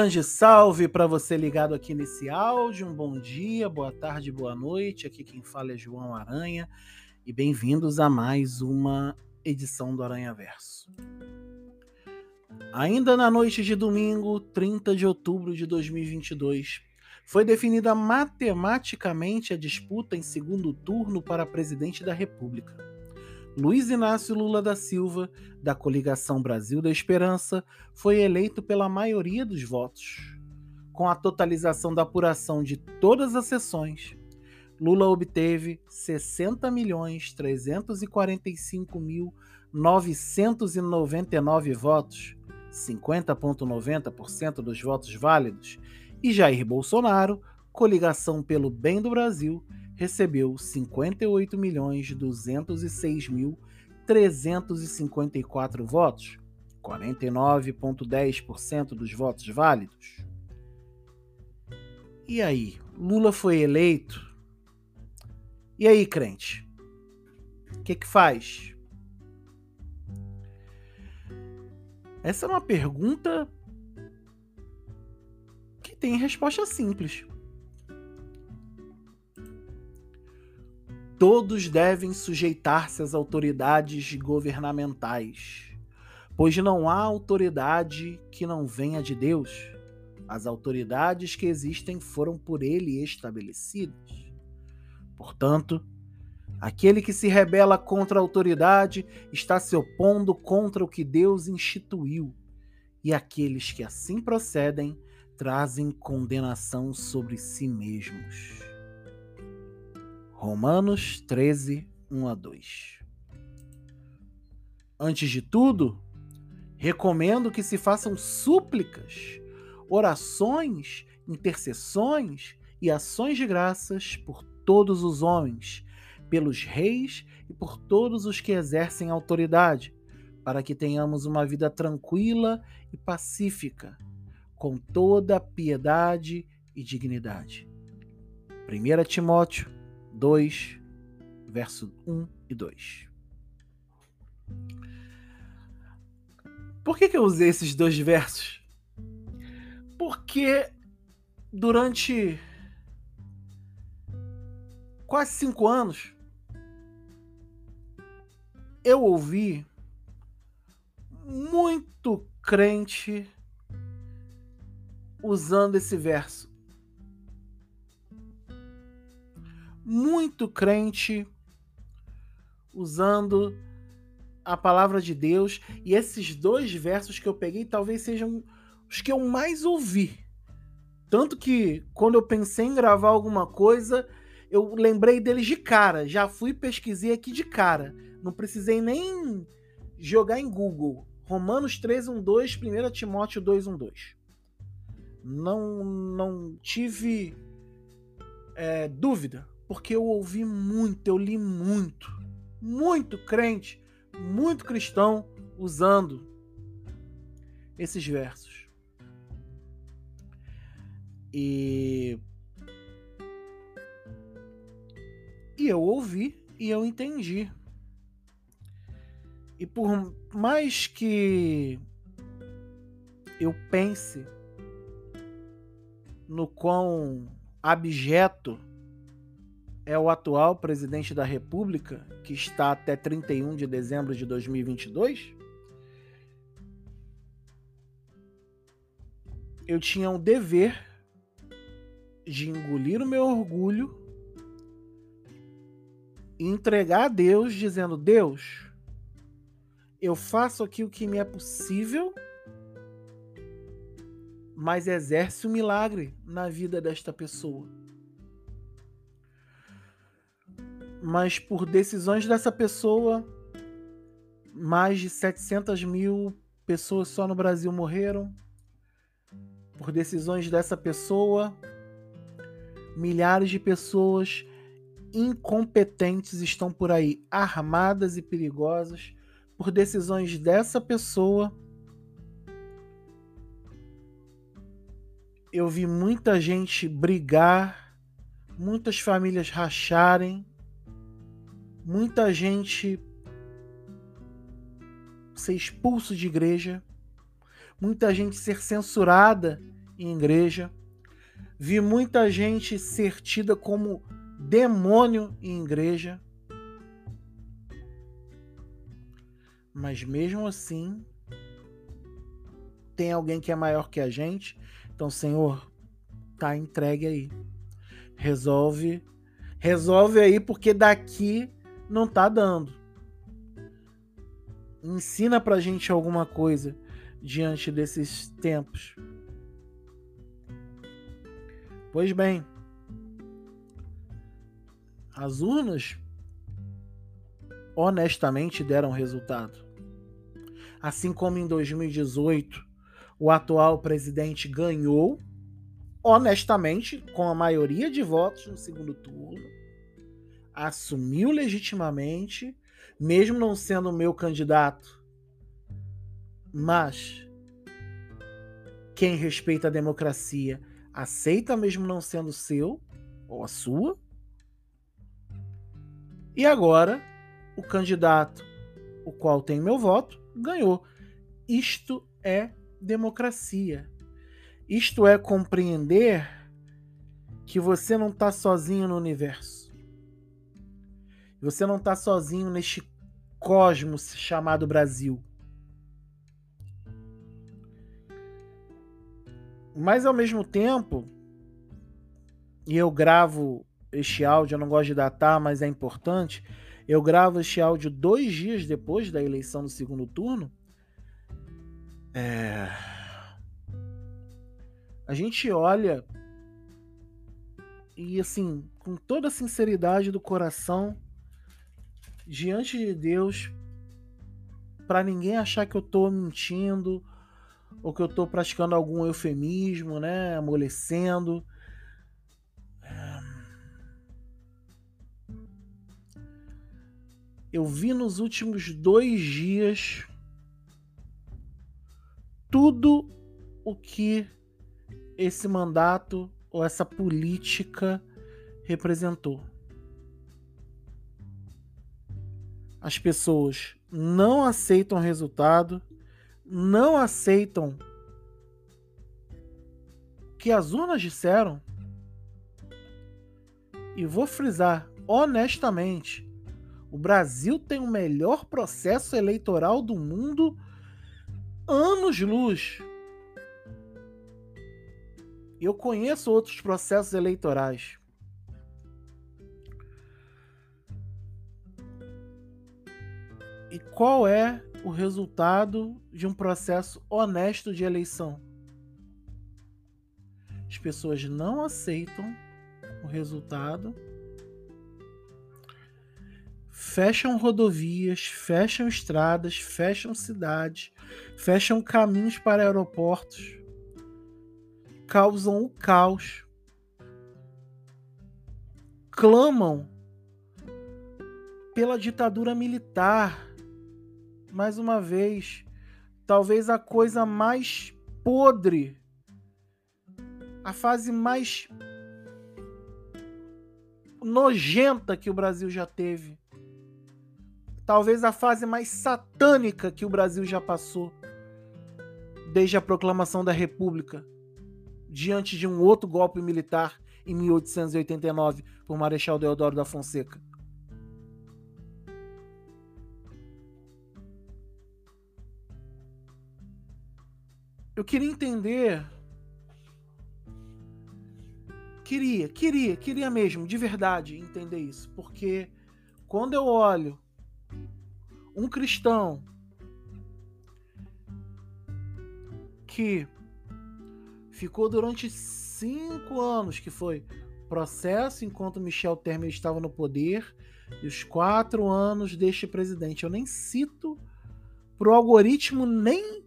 grande salve para você ligado aqui nesse áudio. Um bom dia, boa tarde, boa noite. Aqui quem fala é João Aranha e bem-vindos a mais uma edição do Aranha Verso. Ainda na noite de domingo, 30 de outubro de 2022, foi definida matematicamente a disputa em segundo turno para presidente da República. Luiz Inácio Lula da Silva, da coligação Brasil da Esperança, foi eleito pela maioria dos votos. Com a totalização da apuração de todas as sessões, Lula obteve 60.345.999 votos, 50,90% dos votos válidos, e Jair Bolsonaro, coligação pelo bem do Brasil, recebeu 58.206.354 votos, 49,10% dos votos válidos. E aí, Lula foi eleito? E aí, crente? O que que faz? Essa é uma pergunta que tem resposta simples. Todos devem sujeitar-se às autoridades governamentais, pois não há autoridade que não venha de Deus. As autoridades que existem foram por ele estabelecidas. Portanto, aquele que se rebela contra a autoridade está se opondo contra o que Deus instituiu, e aqueles que assim procedem trazem condenação sobre si mesmos. Romanos 13, 1 a 2. Antes de tudo, recomendo que se façam súplicas, orações, intercessões e ações de graças por todos os homens, pelos reis e por todos os que exercem autoridade, para que tenhamos uma vida tranquila e pacífica, com toda piedade e dignidade. 1 Timóteo 2, verso 1 e 2. Por que, que eu usei esses dois versos? Porque durante quase cinco anos eu ouvi muito crente usando esse verso. Muito crente usando a palavra de Deus e esses dois versos que eu peguei talvez sejam os que eu mais ouvi. Tanto que quando eu pensei em gravar alguma coisa, eu lembrei deles de cara, já fui pesquisei aqui de cara. Não precisei nem jogar em Google. Romanos 3:12, 1 Timóteo 2:12. Não não tive é, dúvida porque eu ouvi muito, eu li muito, muito crente, muito cristão usando esses versos. E e eu ouvi e eu entendi. E por mais que eu pense no quão abjeto é o atual presidente da República, que está até 31 de dezembro de 2022, eu tinha o dever de engolir o meu orgulho e entregar a Deus, dizendo: Deus, eu faço aqui o que me é possível, mas exerce o um milagre na vida desta pessoa. Mas por decisões dessa pessoa, mais de 700 mil pessoas só no Brasil morreram. Por decisões dessa pessoa, milhares de pessoas incompetentes estão por aí, armadas e perigosas. Por decisões dessa pessoa, eu vi muita gente brigar, muitas famílias racharem muita gente ser expulso de igreja, muita gente ser censurada em igreja. Vi muita gente ser tida como demônio em igreja. Mas mesmo assim, tem alguém que é maior que a gente. Então, Senhor, tá entregue aí. Resolve, resolve aí porque daqui não tá dando. Ensina pra gente alguma coisa diante desses tempos. Pois bem, as urnas honestamente deram resultado. Assim como em 2018 o atual presidente ganhou honestamente com a maioria de votos no segundo turno, assumiu legitimamente, mesmo não sendo o meu candidato, mas quem respeita a democracia aceita mesmo não sendo seu ou a sua. E agora, o candidato, o qual tem meu voto, ganhou. Isto é democracia. Isto é compreender que você não está sozinho no universo. Você não está sozinho neste cosmos chamado Brasil. Mas ao mesmo tempo, e eu gravo este áudio, eu não gosto de datar, mas é importante. Eu gravo este áudio dois dias depois da eleição do segundo turno. É... A gente olha e assim, com toda a sinceridade do coração, diante de Deus, para ninguém achar que eu tô mentindo ou que eu estou praticando algum eufemismo, né, amolecendo. Eu vi nos últimos dois dias tudo o que esse mandato ou essa política representou. As pessoas não aceitam resultado não aceitam que as urnas disseram, e vou frisar honestamente, o Brasil tem o melhor processo eleitoral do mundo anos-luz. Eu conheço outros processos eleitorais. E qual é o resultado de um processo honesto de eleição. As pessoas não aceitam o resultado, fecham rodovias, fecham estradas, fecham cidades, fecham caminhos para aeroportos, causam o caos, clamam pela ditadura militar mais uma vez, talvez a coisa mais podre, a fase mais nojenta que o Brasil já teve. Talvez a fase mais satânica que o Brasil já passou desde a proclamação da República, diante de um outro golpe militar em 1889 por Marechal Deodoro da Fonseca. Eu queria entender. Queria, queria, queria mesmo, de verdade, entender isso. Porque quando eu olho um cristão que ficou durante cinco anos, que foi processo enquanto Michel Temer estava no poder, e os quatro anos deste presidente. Eu nem cito pro algoritmo nem,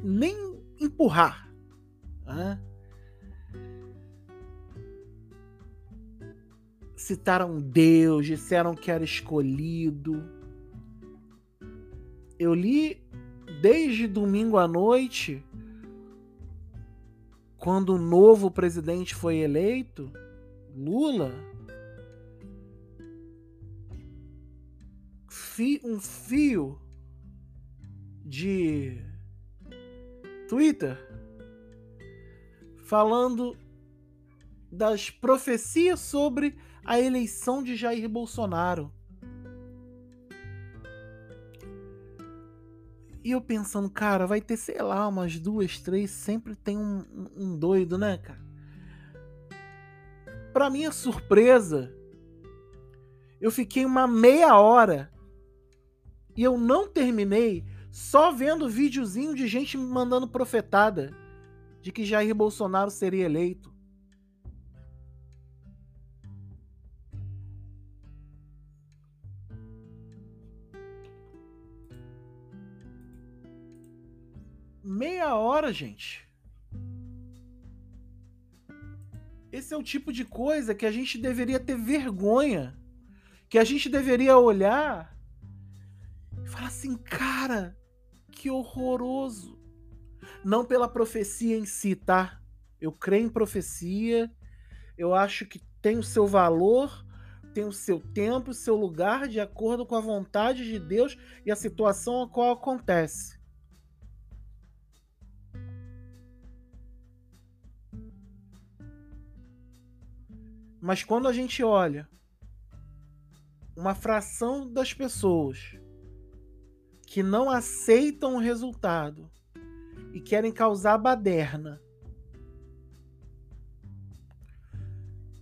nem empurrar. Né? Citaram Deus, disseram que era escolhido. Eu li desde domingo à noite, quando o novo presidente foi eleito, Lula, um fio de Twitter falando das profecias sobre a eleição de Jair Bolsonaro. E eu pensando, cara, vai ter, sei lá, umas duas, três, sempre tem um, um doido, né, cara? Pra minha surpresa, eu fiquei uma meia hora e eu não terminei só vendo videozinho de gente mandando profetada de que Jair Bolsonaro seria eleito. Meia hora, gente. Esse é o tipo de coisa que a gente deveria ter vergonha. Que a gente deveria olhar e falar assim, cara, que horroroso. Não pela profecia em si, tá? Eu creio em profecia. Eu acho que tem o seu valor, tem o seu tempo, o seu lugar, de acordo com a vontade de Deus e a situação a qual acontece. Mas quando a gente olha uma fração das pessoas que não aceitam o resultado e querem causar baderna,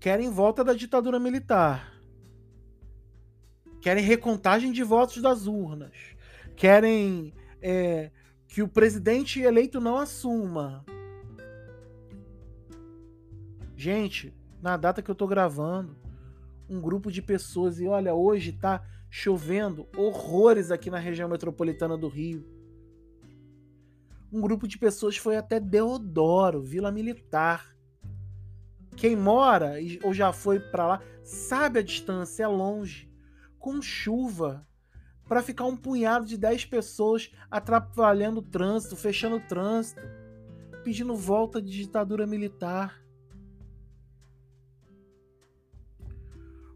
querem volta da ditadura militar, querem recontagem de votos das urnas, querem é, que o presidente eleito não assuma. Gente, na data que eu tô gravando, um grupo de pessoas e olha, hoje tá chovendo horrores aqui na região metropolitana do Rio. Um grupo de pessoas foi até Deodoro, Vila Militar. Quem mora ou já foi para lá sabe a distância, é longe. Com chuva, para ficar um punhado de 10 pessoas atrapalhando o trânsito, fechando o trânsito, pedindo volta de ditadura militar.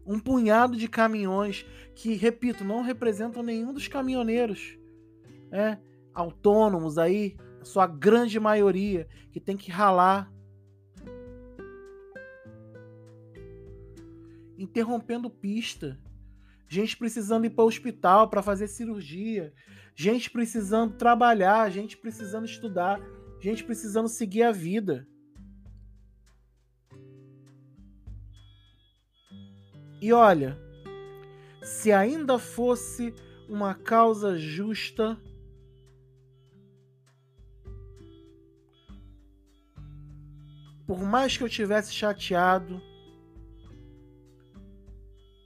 Um punhado de caminhões que, repito, não representam nenhum dos caminhoneiros é, autônomos aí, a sua grande maioria, que tem que ralar. Interrompendo pista. Gente precisando ir para o hospital para fazer cirurgia. Gente precisando trabalhar. Gente precisando estudar. Gente precisando seguir a vida. E olha, se ainda fosse uma causa justa, por mais que eu tivesse chateado,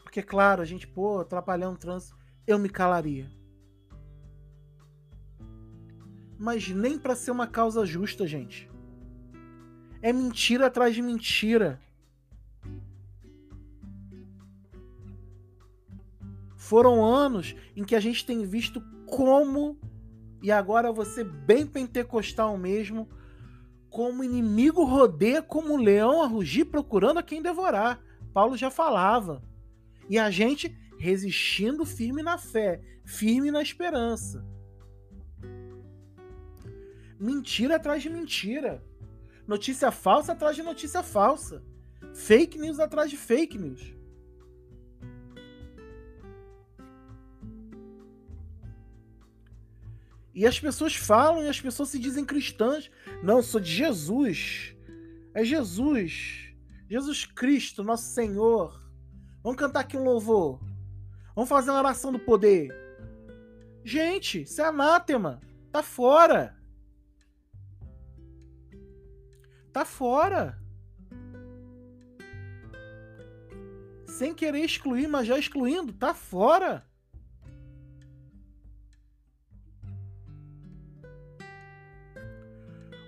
porque claro, a gente, pô, atrapalhando o trânsito, eu me calaria. Mas nem para ser uma causa justa, gente. É mentira atrás de mentira. Foram anos em que a gente tem visto como, e agora você bem pentecostal mesmo, como inimigo rodeia como leão a rugir procurando a quem devorar. Paulo já falava. E a gente resistindo firme na fé, firme na esperança. Mentira atrás de mentira. Notícia falsa atrás de notícia falsa. Fake news atrás de fake news. E as pessoas falam e as pessoas se dizem cristãs. Não, sou de Jesus. É Jesus. Jesus Cristo, nosso Senhor. Vamos cantar aqui um louvor. Vamos fazer uma oração do poder. Gente, isso é anátema. Tá fora. Tá fora. Sem querer excluir, mas já excluindo, tá fora.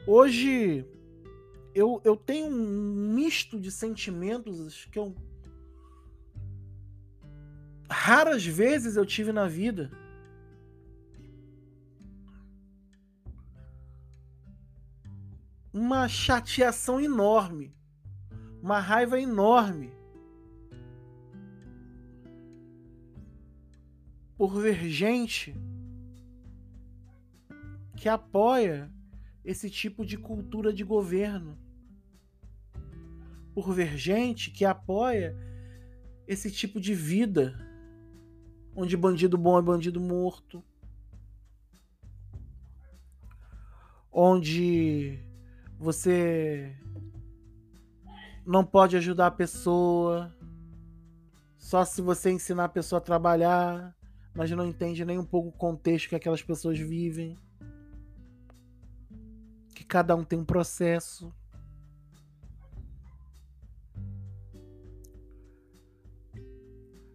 Hoje eu, eu tenho um misto de sentimentos que eu raras vezes eu tive na vida. Uma chateação enorme, uma raiva enorme por ver gente que apoia esse tipo de cultura de governo. por ver gente que apoia esse tipo de vida, onde bandido bom é bandido morto, onde você não pode ajudar a pessoa só se você ensinar a pessoa a trabalhar, mas não entende nem um pouco o contexto que aquelas pessoas vivem. Cada um tem um processo.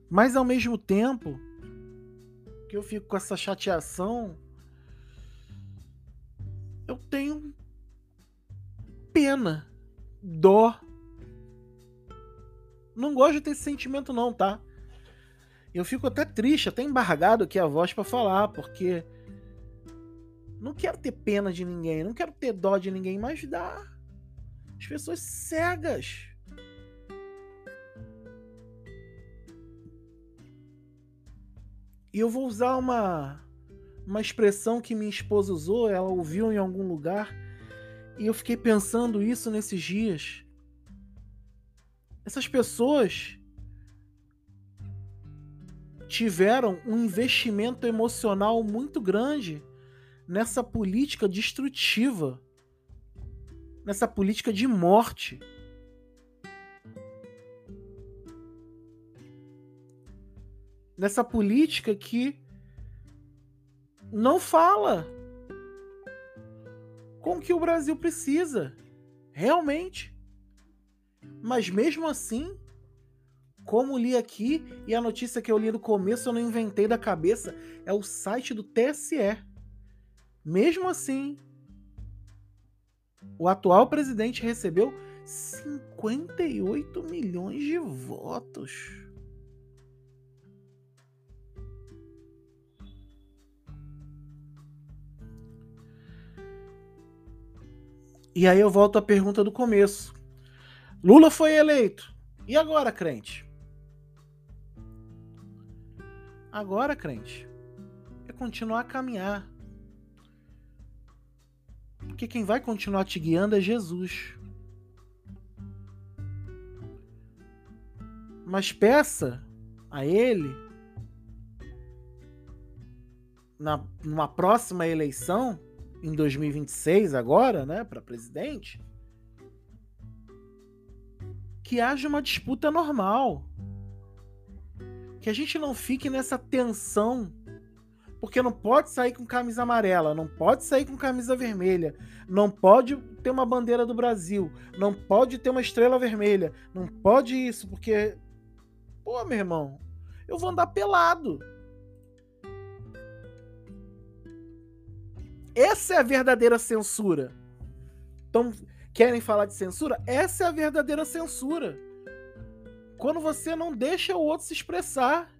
Mas ao mesmo tempo que eu fico com essa chateação, eu tenho pena, dó. Não gosto de ter esse sentimento não, tá? Eu fico até triste, até embargado aqui a voz para falar, porque não quero ter pena de ninguém, não quero ter dó de ninguém, mas dá. As pessoas cegas. E eu vou usar uma, uma expressão que minha esposa usou, ela ouviu em algum lugar, e eu fiquei pensando isso nesses dias. Essas pessoas tiveram um investimento emocional muito grande nessa política destrutiva, nessa política de morte. nessa política que não fala com o que o Brasil precisa, realmente. Mas mesmo assim, como li aqui, e a notícia que eu li no começo eu não inventei da cabeça, é o site do TSE. Mesmo assim, o atual presidente recebeu 58 milhões de votos. E aí eu volto à pergunta do começo. Lula foi eleito. E agora, crente? Agora, crente, é continuar a caminhar. Porque quem vai continuar te guiando é Jesus. Mas peça a Ele, na, numa próxima eleição, em 2026 agora, né, para presidente, que haja uma disputa normal. Que a gente não fique nessa tensão, porque não pode sair com camisa amarela, não pode sair com camisa vermelha, não pode ter uma bandeira do Brasil, não pode ter uma estrela vermelha, não pode isso, porque pô, meu irmão, eu vou andar pelado. Essa é a verdadeira censura. Então, querem falar de censura? Essa é a verdadeira censura. Quando você não deixa o outro se expressar.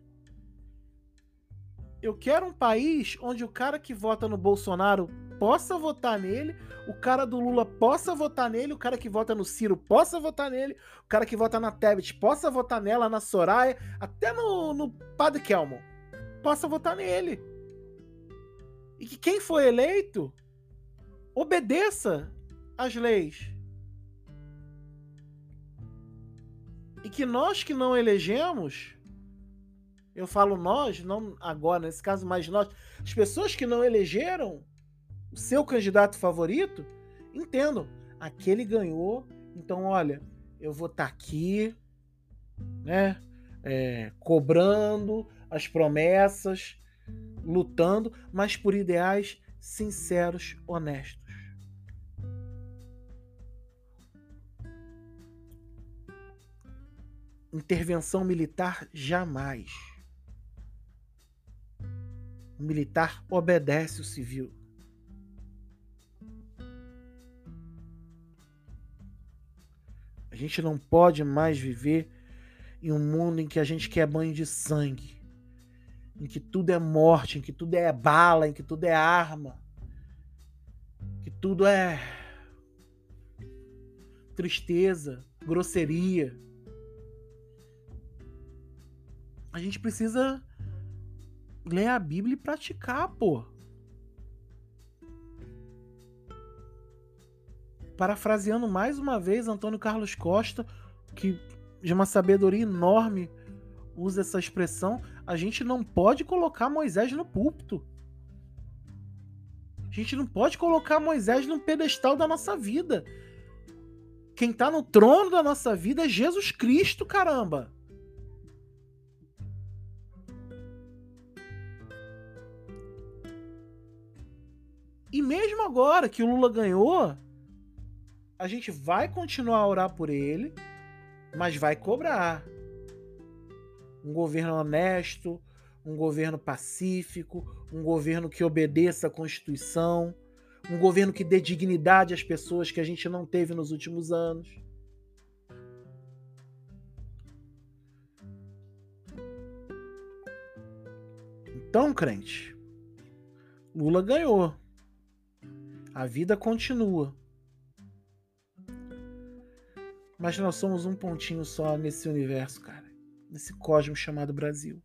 Eu quero um país onde o cara que vota no Bolsonaro possa votar nele, o cara do Lula possa votar nele, o cara que vota no Ciro possa votar nele, o cara que vota na Tebet possa votar nela, na Soraya, até no, no Padre Kelmo possa votar nele e que quem foi eleito obedeça às leis. E que nós que não elegemos, eu falo nós, não agora, nesse caso, mas nós, as pessoas que não elegeram o seu candidato favorito, entendam, aquele ganhou, então olha, eu vou estar tá aqui, né, é, cobrando as promessas, lutando, mas por ideais sinceros, honestos. Intervenção militar jamais. O militar obedece o civil. A gente não pode mais viver em um mundo em que a gente quer banho de sangue em que tudo é morte, em que tudo é bala, em que tudo é arma, que tudo é tristeza, grosseria. A gente precisa ler a Bíblia e praticar, pô. Parafraseando mais uma vez Antônio Carlos Costa, que de uma sabedoria enorme usa essa expressão, a gente não pode colocar Moisés no púlpito. A gente não pode colocar Moisés no pedestal da nossa vida. Quem está no trono da nossa vida é Jesus Cristo, caramba. E mesmo agora que o Lula ganhou, a gente vai continuar a orar por ele, mas vai cobrar. Um governo honesto, um governo pacífico, um governo que obedeça à Constituição, um governo que dê dignidade às pessoas que a gente não teve nos últimos anos. Então, crente, Lula ganhou. A vida continua. Mas nós somos um pontinho só nesse universo, cara. Nesse cosmos chamado Brasil.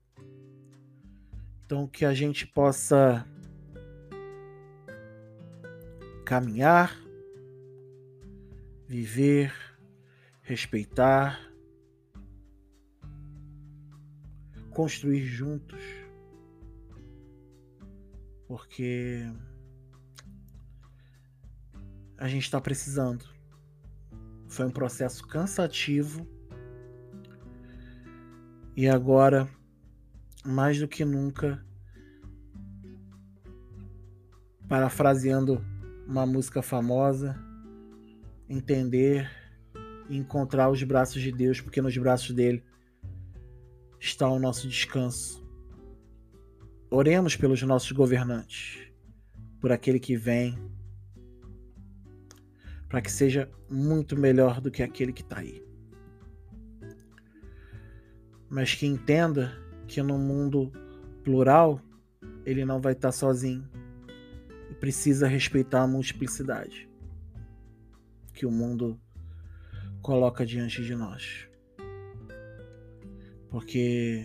Então que a gente possa caminhar, viver, respeitar, construir juntos. Porque a gente está precisando. Foi um processo cansativo. E agora, mais do que nunca, parafraseando uma música famosa, entender e encontrar os braços de Deus, porque nos braços dele está o nosso descanso. Oremos pelos nossos governantes, por aquele que vem para que seja muito melhor do que aquele que está aí. Mas que entenda que no mundo plural ele não vai estar tá sozinho e precisa respeitar a multiplicidade que o mundo coloca diante de nós. Porque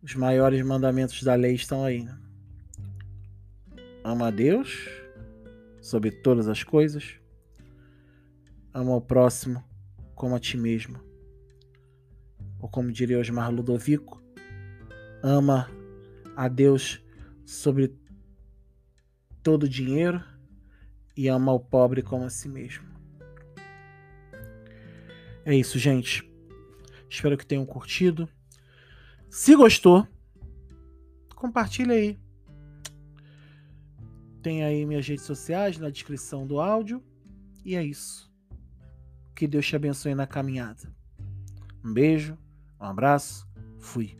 os maiores mandamentos da lei estão aí. Né? Ama a Deus sobre todas as coisas. Ama o próximo como a ti mesmo. Ou como diria Osmar Ludovico, ama a Deus sobre todo o dinheiro e ama o pobre como a si mesmo. É isso, gente. Espero que tenham curtido. Se gostou, compartilha aí tem aí minhas redes sociais na descrição do áudio. E é isso. Que Deus te abençoe na caminhada. Um beijo, um abraço, fui.